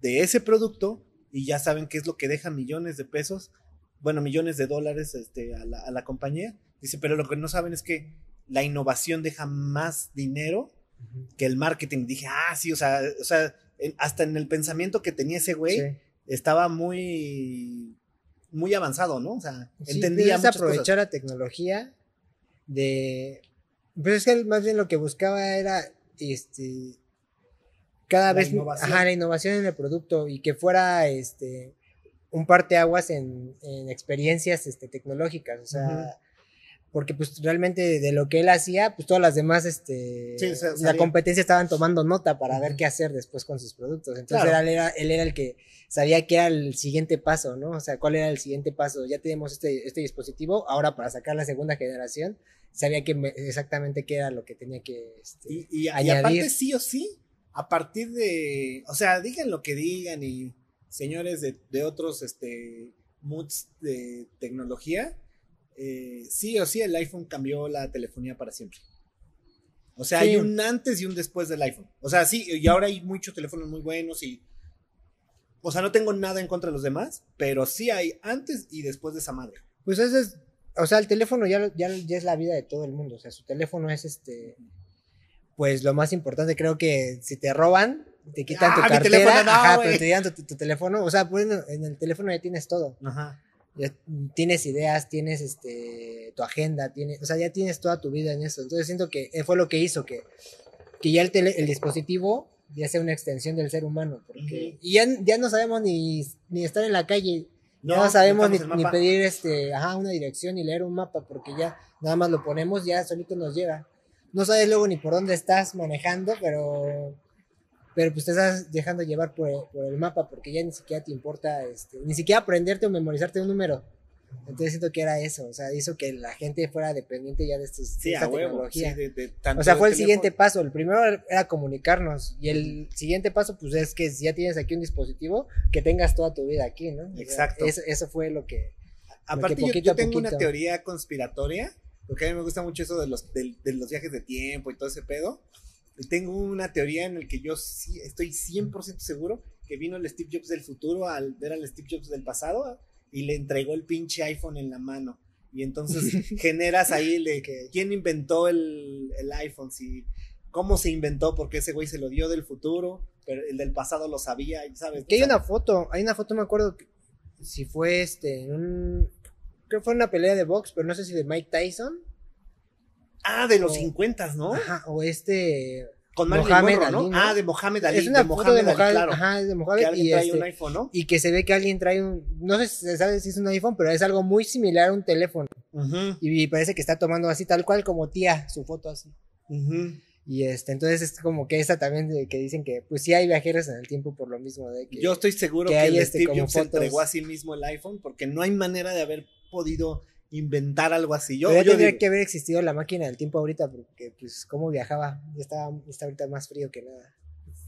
de ese producto y ya saben qué es lo que deja millones de pesos, bueno, millones de dólares este, a, la, a la compañía. Dice, pero lo que no saben es que la innovación deja más dinero que el marketing. Dije, ah, sí, o sea, o sea hasta en el pensamiento que tenía ese güey, Sí. estaba muy, muy avanzado, ¿no? O sea, Sí, entendía muchas aprovechar la tecnología de pues es que él más bien lo que buscaba era este cada La vez innovación. ajá, la innovación en el producto y que fuera este un parteaguas en, en experiencias este, tecnológicas, o sea. Porque pues realmente de lo que él hacía, pues todas las demás, este, Sí, la competencia estaban tomando nota para ver qué hacer después con sus productos. Entonces Claro. él, era, él era el que sabía qué era el siguiente paso, ¿no? O sea, cuál era el siguiente paso. Ya tenemos este, este dispositivo, ahora para sacar la segunda generación, sabía que me- exactamente qué era lo que tenía que... este, Y, y- y añadir. aparte, sí o sí, a partir de. O sea, digan lo que digan y señores de, de otros este, moods de tecnología, eh, sí o sí el iPhone cambió la telefonía para siempre. O sea, Sí. hay un antes y un después del iPhone. O sea, sí, y ahora hay muchos teléfonos muy buenos y. O sea, no tengo nada en contra de los demás, pero sí hay antes y después de esa madre. Pues eso es o sea, el teléfono ya, ya, ya es la vida de todo el mundo. O sea, su teléfono es este. Pues lo más importante, creo que si te roban, te quitan tu Ah, mi cartera, teléfono no, ajá, pero te llevan tu, tu teléfono. O sea, bueno, en el teléfono ya tienes todo. Ajá. Ya tienes ideas, tienes este tu agenda, tienes, o sea, ya tienes toda tu vida en eso. Entonces siento que fue lo que hizo que, que ya el, tele- el dispositivo ya sea una extensión del ser humano. Porque. Y ya, ya no sabemos ni, ni estar en la calle, No, no, sabemos ni, ni pedir este, ajá, una dirección ni leer un mapa, porque ya nada más lo ponemos, ya solito nos llega. No sabes luego ni por dónde estás manejando, pero pero pues te estás dejando llevar por, el- por el mapa porque ya ni siquiera te importa, este, ni siquiera aprenderte o memorizarte un número. Entonces siento que era eso, o sea, hizo que la gente fuera dependiente ya de, estos, de Sí, esta huevo. tecnología. sí, de- de- o sea, fue el teléfono- siguiente paso. El primero era comunicarnos y el siguiente paso, pues es que si ya tienes aquí un dispositivo, que tengas toda tu vida aquí, ¿no? O sea, Exacto. eso, eso fue lo que... Aparte, yo, poquito yo a tengo una teoría conspiratoria, porque a mí me gusta mucho eso de los, de, los viajes de tiempo y todo ese pedo. Tengo una teoría en la que yo sí estoy 100% seguro que vino el Steve Jobs del futuro al ver al Steve Jobs del pasado y le entregó el pinche iPhone en la mano. Y entonces generas ahí de que quién inventó el, el iPhone, si, cómo se inventó, porque ese güey se lo dio del futuro, pero el del pasado lo sabía, ¿sabes? Que hay una foto, hay una foto, me acuerdo que- si fue este, un... Creo que fue una pelea de box, pero no sé si de Mike Tyson. Ah, de los o- 50, ¿no? Ajá, o este... Con Mohamed Monroe, ¿no? Ali, ¿no? Ah, de Mohamed Ali. es una de foto de Mohamed Ali, claro. ajá, es de que Mohamed alguien y, trae este, un iPhone, ¿no? y que se ve que alguien trae un, no sé si se sabe si es un iPhone, pero es algo muy similar a un teléfono y parece que está tomando así tal cual como tía su foto así. Y este, entonces es como que esa también de que dicen que pues sí hay viajeros en el tiempo por lo mismo de que Yo estoy seguro que que, hay, el este, Steve como Jobs entregó a sí mismo el iPhone porque no hay manera de haber podido inventar algo así. Yo, yo tendría digo- que haber existido la máquina del tiempo ahorita porque pues cómo viajaba, ya estaba está ahorita más frío que nada.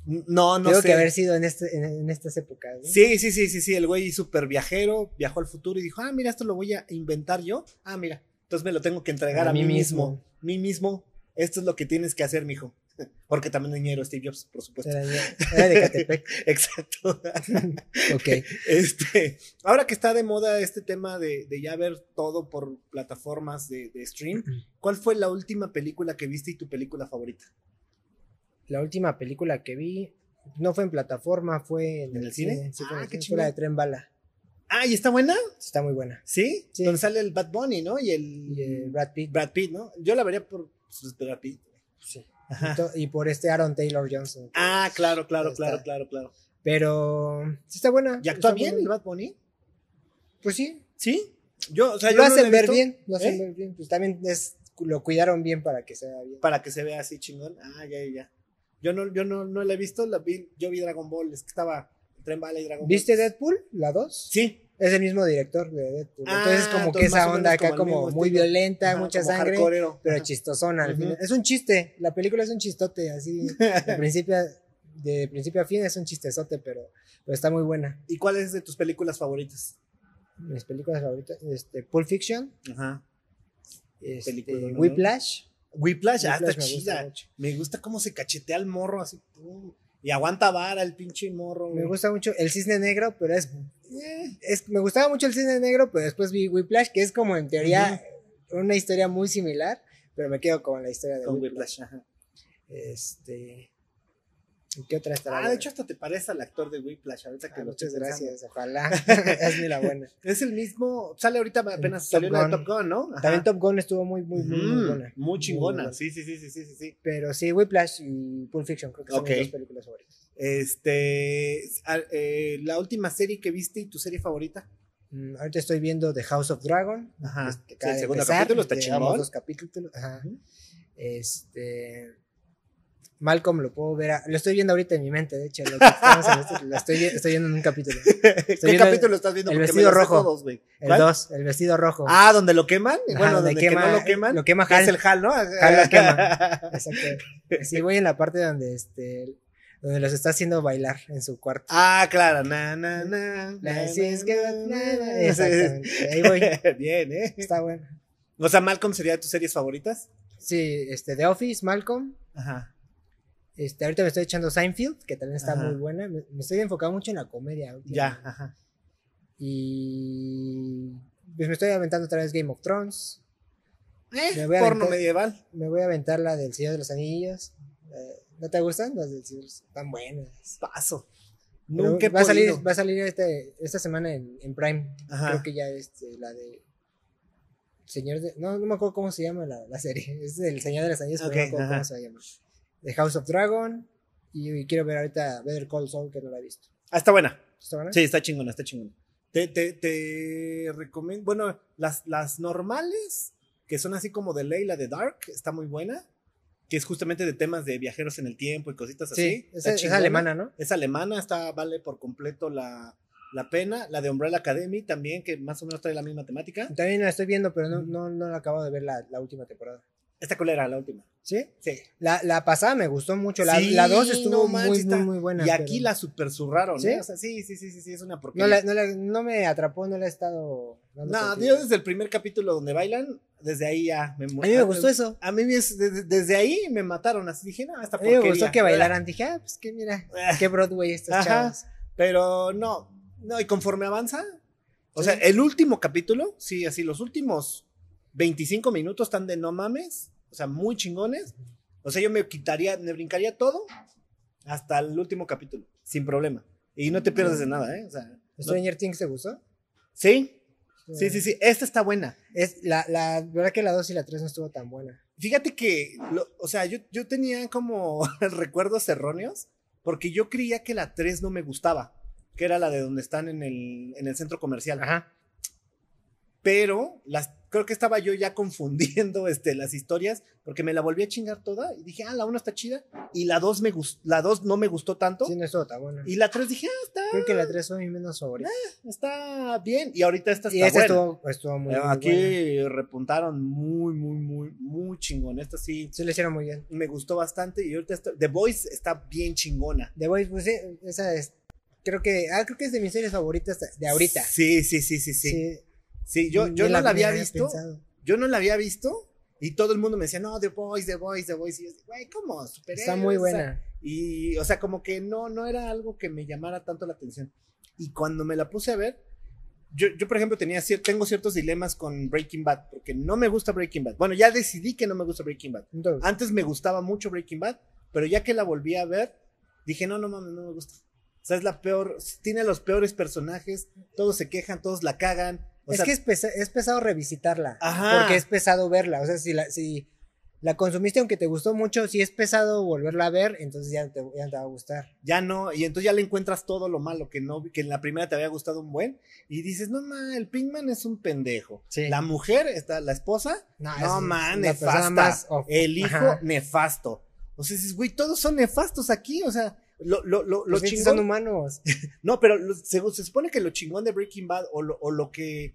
no, no Tengo sé. que haber sido en este en, en estas épocas. ¿no? Sí, sí, sí, sí, sí, el güey súper viajero, viajó al futuro y dijo, ah, mira, esto lo voy a inventar yo. Ah, mira, entonces me lo tengo que entregar A mí mismo. mismo. Mí mismo, esto es lo que tienes que hacer, mijo. Porque también ñero Steve Jobs, por supuesto. Era, era de Catepec. Exacto. ok. Este, ahora que está de moda este tema de, de ya ver todo por plataformas de, de stream, ¿cuál fue la última película que viste y tu película favorita? La última película que vi no fue en plataforma, fue en, ¿En el cine? Sí, fue, en Ah, qué cine, fue de. Tren Bala. Ah, ¿y está buena? Está muy buena. ¿Sí? Sí. Donde sale el Bad Bunny, ¿no? Y el, Y Brad Pitt. Brad Pitt, ¿no? Yo la vería por pues, Brad Pitt. Sí. Y, y por este Aaron Taylor Johnson. Ah, claro, claro, claro, claro, claro. Pero sí está buena. ¿Y actúa bien el Bad Bunny? Pues sí. ¿Sí? Yo, o sea, yo lo no la hacen he ver bien. Lo hacen ¿eh? ver bien. Pues también es, lo cuidaron bien para que se vea bien. Para que se vea así chingón. Ah, ya, ya. Yo no, yo no, no la he visto, la vi, yo vi Dragon Ball, es que estaba Tren Bala y Dragon ¿Viste Ball. Deadpool? ¿La 2? Sí. Es el mismo director de Deadpool. Ah, entonces como que esa onda acá como muy violenta, Ajá, mucha sangre, pero Ajá. chistosona al final. Es un chiste. La película es un chistote, así. De principio, de principio a fin es un chistezote, pero, pero está muy buena. ¿Y cuál es de tus películas favoritas? Mis películas favoritas, este, Pulp Fiction, Ajá. este, Película, ¿no? Whiplash. Whiplash, ah, Whiplash está me gusta chida. mucho. Me gusta cómo se cachetea el morro así. pum, y aguanta vara el pinche morro. Me gusta mucho El Cisne Negro, pero es, eh, es me gustaba mucho El Cisne Negro, pero después vi Whiplash, que es como en teoría una historia muy similar, pero me quedo con la historia de Con Whiplash. Whiplash, ajá. Este, ¿y ¿qué otra estará? Ah, de hecho hasta te parece al actor de Whiplash, ahorita que Ah, lo muchas gracias, ojalá. Hazme la buena. Es el mismo, sale ahorita apenas salió la de. Top Gun, ¿no? Ajá. También Top Gun estuvo muy, muy, muy, muy Ujú, buena. Muy chingona, buena. sí, sí, sí, sí, sí, sí. Pero sí, Whiplash y Pulp Fiction, creo que son Ok. mis dos películas favoritas. Este, eh, la última serie que viste y tu serie favorita. Mm, ahorita estoy viendo The House of Dragon. Ajá. este, Sí, el segundo empezar, capítulo está chingón. dos capítulos. Ajá. Este. Malcolm lo puedo ver. a- lo estoy viendo ahorita en mi mente, de hecho. Lo, que estamos en este- lo estoy, vi- estoy viendo en un capítulo. ¿Qué viendo capítulo estás viendo? el Porque vestido rojo. todos. El ¿Cuál? 2, el vestido rojo. Ah, donde lo queman. Ajá, bueno, donde donde, que no lo queman. lo quema que es Hal. el Hal, ¿no? Hal lo quema. Exacto. Sí, voy en la parte donde este. Donde los está haciendo bailar en su cuarto. Ah, claro. Na, na. na. Exactamente. Ahí voy. Bien, ¿eh? Está bueno. O sea, Malcolm sería de tus series favoritas. Sí, este, The Office, Malcolm. Ajá. Este, ahorita me estoy echando Seinfeld, que también está Ajá. muy buena. Me, me estoy enfocando mucho en la comedia. Ya, ajá. Y pues me estoy aventando otra vez Game of Thrones. Eh, Me voy a porno aventar- medieval. Me voy a aventar la del Señor de los Anillos. Eh, ¿No te gustan? Las del Señor están buenas. Paso. Pero Nunca va a salir, va a salir este, esta semana en, en Prime. Ajá. Creo que ya este, la de Señor de. No, no me acuerdo cómo se llama la, la serie. Es del Señor de los Anillos, pero no me acuerdo ajá. cómo se llama. The House of Dragon. Y, y quiero ver ahorita Better Call Saul, que no la he visto. Ah, está buena. ¿Está buena? Sí, está chingona, está chingona. Te, te, te recomiendo, bueno, las, las normales, que son así como de ley, la de Dark, está muy buena, que es justamente de temas de viajeros en el tiempo y cositas así. Sí, es, es alemana, ¿no? Es alemana, está, vale por completo la, la pena. La de Umbrella Academy también, que más o menos trae la misma temática. También la estoy viendo, pero no, no, no la acabo de ver la, la última temporada. Esta colera, la última. ¿Sí? Sí. La, la pasada me gustó mucho. La, Sí, la 2 estuvo no muy, manches, muy, buena. Y aquí pero la super zurraron, ¿Sí? ¿eh? O sea, sí, sí, sí, sí, sí, es una porquería. no, la- no, la- no me atrapó, no la he estado. No, yo desde el primer capítulo donde bailan, desde ahí ya me A mí me gustó eso. A mí desde, desde ahí me mataron, así dije, no, esta A mí me porquería. gustó que bailaran. Dije, ah, pues que mira, Ah. qué Broadway estas Ajá. chavas. Pero no, no, y conforme avanza, o sea, el último capítulo, sí, así, los últimos 25 minutos están de no mames, o sea, muy chingones. O sea, yo me quitaría, me brincaría todo hasta el último capítulo, sin problema. Y no te pierdes de nada, ¿eh? O sea, no- ¿Stranger Things te gustó? sí, sí, sí, sí, esta está buena. Es, la, la verdad que la 2 y la 3 no estuvo tan buena. Fíjate que, lo- o sea, yo, yo tenía como recuerdos erróneos porque yo creía que la 3 no me gustaba, que era la de donde están en el, en el centro comercial. Ajá. Pero las, creo que estaba yo ya confundiendo este, las historias porque me la volví a chingar toda y dije, ah, la 1 está chida y la 2 me la 2 no me gustó tanto Sí, no tan buena. y la 3 dije, ah, está, Creo que la 3 fue mi menos favorita. está bien y ahorita esta está y esta buena. estuvo, estuvo muy, Eh, muy Aquí buena. repuntaron muy, muy, muy, muy chingón. Esta sí Sí, lo hicieron muy bien. me gustó bastante y ahorita está- The Voice está bien chingona. The Voice, pues sí, esa es. Creo que, ah, creo que es de mis series favoritas de ahorita. Sí, sí, sí, sí, sí. Sí, Sí, yo, yo no la había visto. pensado. Yo no la había visto. Y todo el mundo me decía, no, The Voice, The Voice, The Voice. Y yo, güey, ¿cómo? Superhéroes, Está muy o sea, buena. y, o sea, como que no, no era algo que me llamara tanto la atención. Y cuando me la puse a ver, yo, yo por ejemplo, tenía cier- tengo ciertos dilemas con Breaking Bad, porque no me gusta Breaking Bad. Bueno, ya decidí que no me gusta Breaking Bad. Entonces, Antes me gustaba mucho Breaking Bad, pero ya que la volví a ver, dije, no, no mames, no me gusta. O sea, es la peor, tiene los peores personajes, todos se quejan, todos la cagan. O es sea, que es, pesa- es pesado revisitarla. Ajá. Porque es pesado verla. O sea, si la, si la consumiste aunque te gustó mucho, si es pesado volverla a ver, entonces ya te, ya te va a gustar. ya no, y entonces ya le encuentras todo lo malo que no, que en la primera te había gustado un buen, y dices, no ma, el Pinkman es un pendejo. Sí. La mujer, está, la esposa, No, no, es- man, nefasta. más el hijo, Ajá. nefasto. O sea, dices, güey, todos son nefastos aquí, o sea, lo, lo, lo, lo Los chingón- son humanos. No, pero se, se supone que lo chingón de Breaking Bad, o lo, o lo que,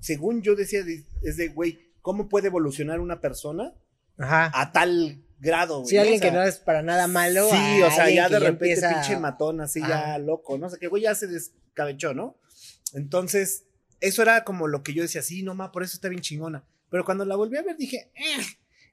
según yo decía, de- es de, güey, ¿cómo puede evolucionar una persona Ajá. a tal grado? güey, Si alguien O sea, que no es para nada malo. Sí, o sea, ya de repente empieza- pinche matón, así ya loco, ¿no? O sea, que güey ya se descabechó, ¿no? Entonces, eso era como lo que yo decía, sí, no ma, por eso está bien chingona. Pero cuando la volví a ver dije, eh.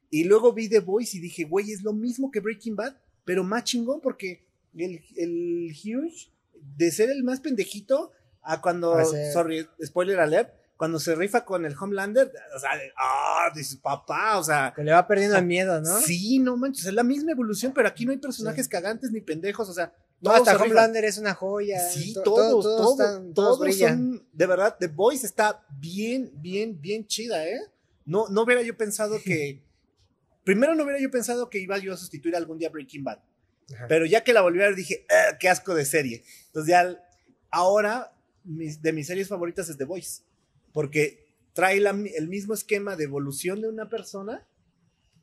Y luego vi The Voice y dije, güey, es lo mismo que Breaking Bad, pero más chingón porque el, el Huge, de ser el más pendejito, a cuando, A ser- sorry, spoiler alert, cuando se rifa con el Homelander, o sea, de, ah, dices, papá, o sea, Que le va perdiendo el miedo, ¿no? Sí, no manches, es la misma evolución, pero aquí no hay personajes Sí. cagantes ni pendejos, o sea, No, hasta. Homelander es una joya. Sí, to- todos, to- todos, están- todos, brillan. son, de verdad, The Voice está bien, bien, bien chida, ¿eh? No, no hubiera yo pensado que, primero no hubiera yo pensado que iba yo a sustituir algún día Breaking Bad, Ajá. pero ya que la volví a ver dije, "Ah, qué asco de serie. Entonces ya, ahora, mis- de mis series favoritas es The Voice, porque trae la- el mismo esquema de evolución de una persona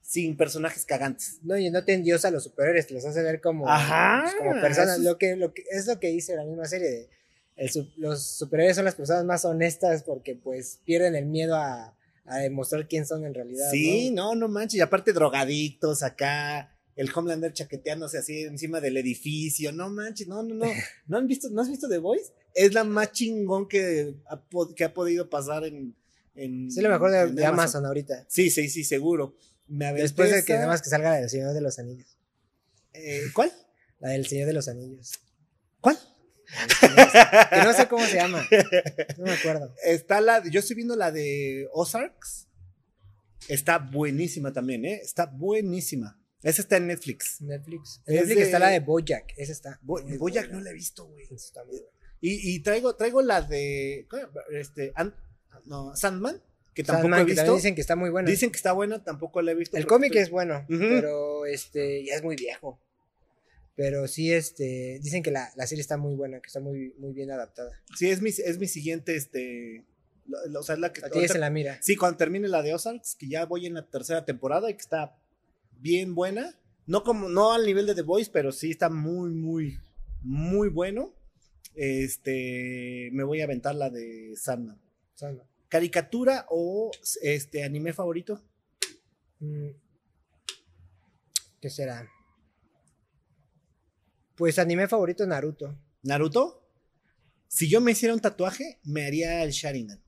sin personajes cagantes. No, y no te endiosa a los superhéroes, te los hace ver como, Ajá, pues, como personas. Lo que, lo que, es lo que dice la misma serie. De, el los superhéroes son las personas más honestas porque pues pierden el miedo a, a demostrar quién son en realidad. Sí, ¿no? no, no manches. Y aparte drogadictos acá, el Homelander chaqueteándose así encima del edificio. No manches, no, no, no. ¿No, han visto, ¿no has visto The Voice? Es la más chingón que ha, po- que ha podido pasar en... en Sí, lo mejor de, Amazon ahorita. Sí, sí, sí, seguro. Me Después de que nada más que salga la del Señor de los Anillos. eh, ¿Cuál? La del Señor de los Anillos. ¿Cuál? Que no sé cómo se llama. No me acuerdo. Está la, yo estoy viendo la de Ozarks. Está buenísima también, ¿eh? Está buenísima. Esa está en Netflix. Netflix. En Netflix está la de Bojack. Esa está. Bojack no la he visto, güey. Y, y, traigo, traigo la de. Este. no, Sandman. Que tampoco he visto. dicen que está muy buena. Dicen que está buena, tampoco la he visto. El cómic es bueno, pero este ya es muy viejo. Pero sí, este, dicen que la, la, serie está muy buena, que está muy, muy bien adaptada. Sí, es mi, es mi siguiente, este, o sea, la que... La tienes en la mira. Sí, cuando termine la de Ozarks, que ya voy en la tercera temporada y que está bien buena. No como, no al nivel de The Voice, pero sí está muy, muy, muy bueno. Este, me voy a aventar la de Sandman. ¿Caricatura o este anime favorito? Mm. ¿Qué será? Pues anime favorito Naruto. ¿Naruto? Si yo me hiciera un tatuaje, me haría el Sharingan.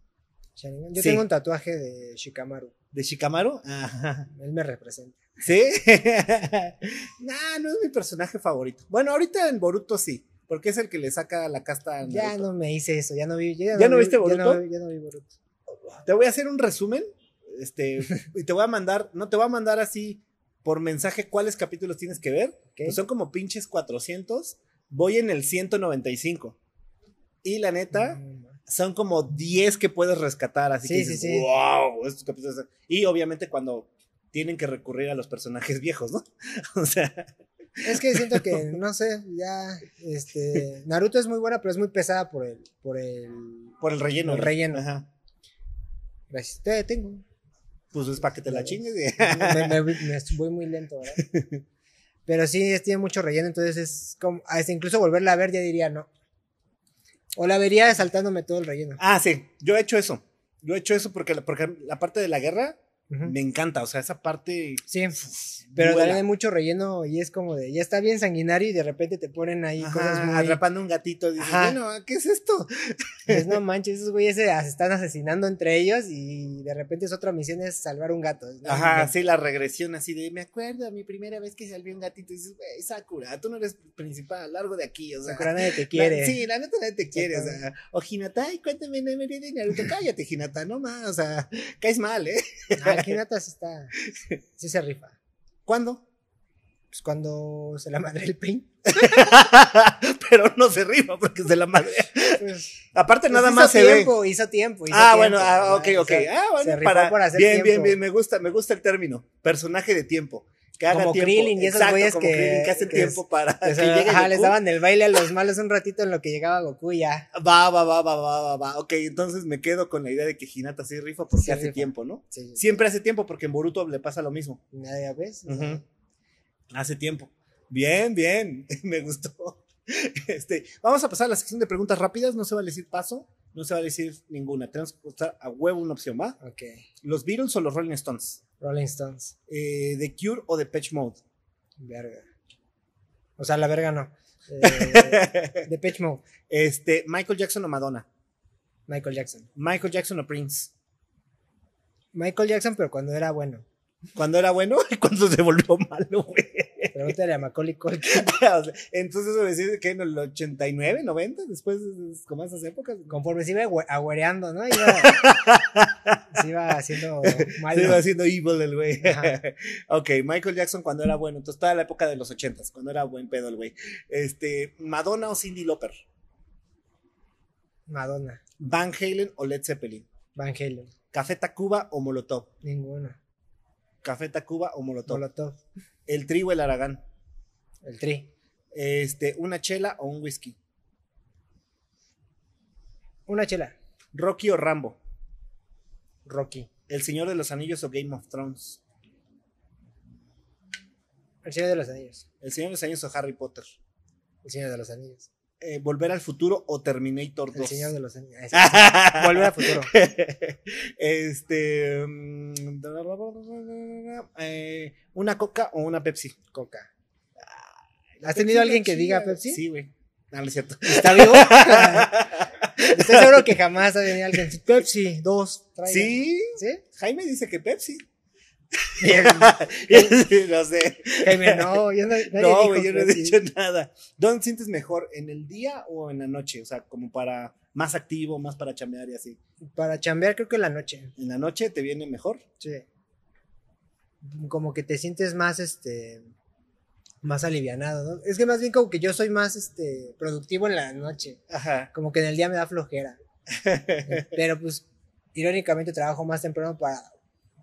Yo tengo un tatuaje de Shikamaru. ¿De Shikamaru? Ajá. Él me representa. ¿Sí? nah, no es mi personaje favorito. Bueno, ahorita en Boruto sí, porque es el que le saca la casta a Ya no me hice eso, ya no vi. ¿Ya, no, viste Boruto? Ya no, vi Boruto. Te voy a hacer un resumen, este, y te voy a mandar, no te voy a mandar así por mensaje cuáles capítulos tienes que ver. Pues son como pinches 400. Voy en el 195. Y la neta, son como 10 que puedes rescatar. Así que dices, wow, estos capítulos. Y obviamente cuando tienen que recurrir a los personajes viejos, ¿no? o sea. Es que siento que, no sé, ya, este, Naruto es muy buena, pero es muy pesada por el, por el, por el relleno. El relleno. Ajá. Gracias, te tengo. Pues es para que te la chingues. Me, voy muy lento, ¿verdad? Pero sí, tiene mucho relleno, entonces es como, hasta incluso volverla a ver ya diría no. O la vería saltándome todo el relleno. Ah, sí, yo he hecho eso. Yo he hecho eso porque, porque la parte de la guerra me encanta, o sea, esa parte. Sí, pero también hay mucho relleno y es como de, ya está bien sanguinario y de repente te ponen ahí cosas muy... Atrapando un gatito, dices, bueno, ¿qué es esto? Pues no manches, esos güeyes se están asesinando entre ellos y de repente es otra misión es salvar un gato. Ajá, sí, la regresión así de, me acuerdo, mi primera vez que salvé un gatito y dices, güey, Sakura, tú no eres principal, largo de aquí, o sea. Sakura nadie te quiere. sí, la neta nadie te quiere, o sea, o Hinata, ay, cuéntame la memoria de Naruto, cállate, Hinata, no más, o sea, caes mal, ¿eh? Ah, Hinata sí está, sí se rifa. ¿Cuándo? Pues cuando se la madre el pain. Pero no se rifa porque se la madre. Pues, Aparte, pues nada hizo más se tiempo, ve. Hizo tiempo, hizo ah, tiempo. bueno, ah, ok, ok. ah, bueno, para. Por hacer bien, tiempo. bien, bien. Me gusta, me gusta el término. Personaje de tiempo. Que haga como tiempo. Krillin y esos Exacto, güeyes como que, Krillin, que hacen que tiempo es- para que que se- llegue ajá, Goku. les daban el baile a los malos un ratito en lo que llegaba Goku ya. Va, va, va, va, va, va, va. Ok, entonces me quedo con la idea de que Hinata sí rifa porque Sí hace rifa. tiempo, ¿no? Sí. Siempre hace tiempo porque en Boruto le pasa lo mismo. Ya ves. Hace tiempo. Bien, bien. Me gustó. Este, vamos a pasar a la sección de preguntas rápidas. No se va a decir paso, no se va a decir ninguna. Tenemos que usar a huevo una opción, ¿va? Ok. ¿Los Beatles o los Rolling Stones? Rolling Stones. Eh, ¿The Cure o The Patch Mode? Verga. O sea, la verga no. Eh, de Pitch Mode. Este, ¿Michael Jackson o Madonna? Michael Jackson. ¿Michael Jackson o Prince? Michael Jackson, pero cuando era bueno. ¿Cuándo era bueno y cuándo se volvió malo, güey? Pregúntale a Macaulay Culkin. Entonces, eso decir que en el 89, 90, después, como esas épocas. Conforme se iba agüe- agüereando, ¿no? Iba, se iba haciendo malo. Se iba haciendo evil el güey. Ok, Michael Jackson cuando era bueno. Entonces, toda la época de los 80 cuando era buen pedo el güey. Este, ¿Madonna o Cindy Lauper? Madonna. ¿Van Halen o Led Zeppelin? Van Halen. ¿Café Tacuba o Molotov? Ninguno. ¿Café Tacuba o Molotov? Molotov. ¿El Tri o el Aragán? El Tri. Este, ¿Una chela o un whisky? Una chela. ¿Rocky o Rambo? Rocky. ¿El Señor de los Anillos o Game of Thrones? El Señor de los Anillos. ¿El Señor de los Anillos o Harry Potter? El Señor de los Anillos. Eh, ¿Volver al futuro o Terminator 2? El Señor de los Anillos. Volver al futuro. este. eh, ¿Una coca o una Pepsi? Coca. ¿Has tenido alguien que diga Pepsi? Sí, güey. No, no es cierto. ¿Está vivo? Estoy seguro que jamás ha venido alguien. Pepsi, dos. traigan. Sí, ¿Sí? Jaime dice que Pepsi. no sé. no, yo no, no, güey, yo no he dicho nada. ¿Dónde sientes mejor? ¿En el día o en la noche? O sea, como para más activo, más para chambear y así. Para chambear creo que en la noche. ¿En la noche te viene mejor? Sí. Como que te sientes más, este, más alivianado, ¿no? Es que más bien como que yo soy más, este, productivo en la noche. Ajá. Como que en el día me da flojera. Pero pues, irónicamente trabajo más temprano para,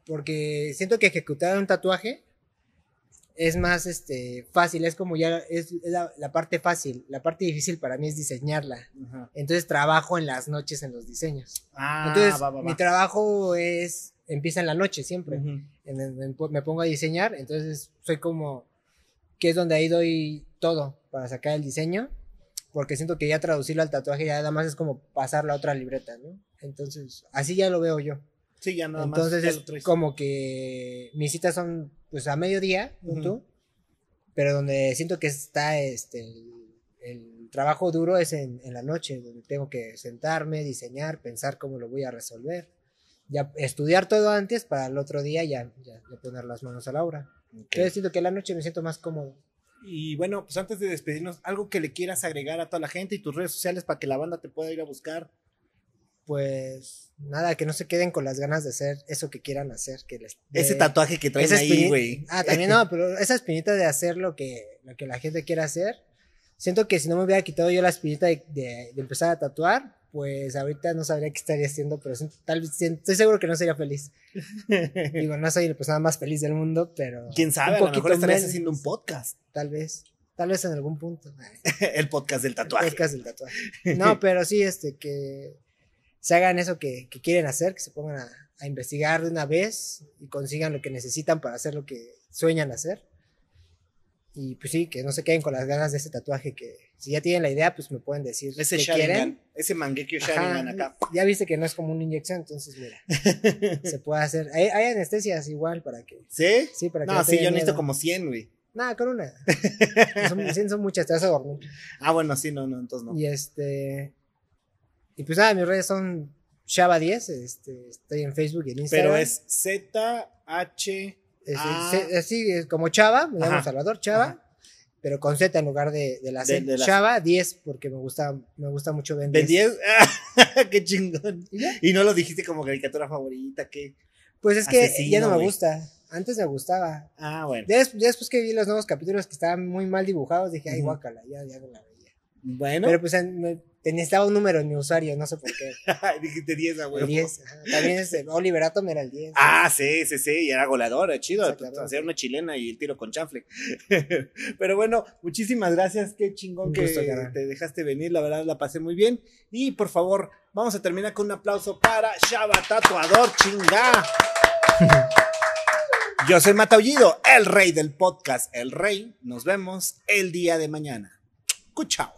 porque siento que ejecutar un tatuaje es más este fácil, es como ya es, la, parte fácil, la parte difícil para mí es diseñarla. Entonces trabajo en las noches en los diseños. Ah, entonces mi trabajo es empieza en la noche siempre. me pongo a diseñar, entonces soy como que es donde ahí doy todo para sacar el diseño, porque siento que ya traducirlo al tatuaje ya nada más es como pasarlo a otra libreta, ¿no? Entonces, así ya lo veo yo. Sí, ya nada Entonces es como que mis citas son pues a mediodía, ¿no? pero donde siento que está este el, trabajo duro es en, la noche, donde tengo que sentarme, diseñar, pensar cómo lo voy a resolver. Ya estudiar todo antes para el otro día ya, ya, poner las manos a la obra. Entonces siento que en la noche me siento más cómodo. Y bueno, pues antes de despedirnos, algo que le quieras agregar a toda la gente y tus redes sociales para que la banda te pueda ir a buscar pues nada, que no se queden con las ganas de hacer eso que quieran hacer. Que les, ese tatuaje que traen ahí, güey. Ah, también no, pero esa espinita de hacer lo que, lo que la gente quiera hacer. Siento que si no me hubiera quitado yo la espinita de, empezar a tatuar, pues ahorita no sabría qué estaría haciendo, pero tal vez estoy seguro que no sería feliz. Digo, no soy la persona más feliz del mundo, pero. Quién sabe, a lo mejor estarías haciendo un podcast. Tal vez. Tal vez en algún punto. el podcast del tatuaje. El podcast del tatuaje. No, pero sí, este, que se hagan eso que, quieren hacer, que se pongan a, investigar de una vez y consigan lo que necesitan para hacer lo que sueñan hacer. Y pues sí, que no se queden con las ganas de ese tatuaje, que si ya tienen la idea, pues me pueden decir ese que quieren. Ese Mangekyo Sharingan acá. Ya viste que no es como una inyección, entonces mira, se puede hacer. Hay, anestesias igual para que... ¿Sí? Sí, para que No, sí, yo necesito como 100, güey. Nada, con una. son, 100 son muchas, te vas a dormir. Ah, bueno, sí, no, no, entonces no. Y este... Y pues nada, mis redes son Shaba10, este, estoy en Facebook y en Instagram. Pero es Z-H. Así es como Chava, me llamo Salvador Chava, pero con Z en lugar de, de la Z. Chava 10, porque me gusta, me gusta mucho Ben 10. ¿Ben 10? ¡Qué chingón! ¿Y, no lo dijiste como caricatura favorita, ¿qué? Pues es que ya no me gusta. Antes me gustaba. Ah, bueno. Ya, después que vi los nuevos capítulos que estaban muy mal dibujados, dije, ay, guácala, ya, ya no la veía. Bueno. Pero pues me, Necesitaba un número en mi usuario, no sé por qué. Dijiste 10, a huevo. 10. También este, Oliver Atom era el 10. Ah, sí, sí, sí, y era goleador, era chido. Hacer una chilena y el tiro con chanfle. Pero bueno, muchísimas gracias, qué chingón que te dejaste venir, la verdad la pasé muy bien. Y por favor, vamos a terminar con un aplauso para Shaba Tatuador, chinga. Yo soy Mataullido, el rey del podcast, el rey. Nos vemos el día de mañana. Cuchao.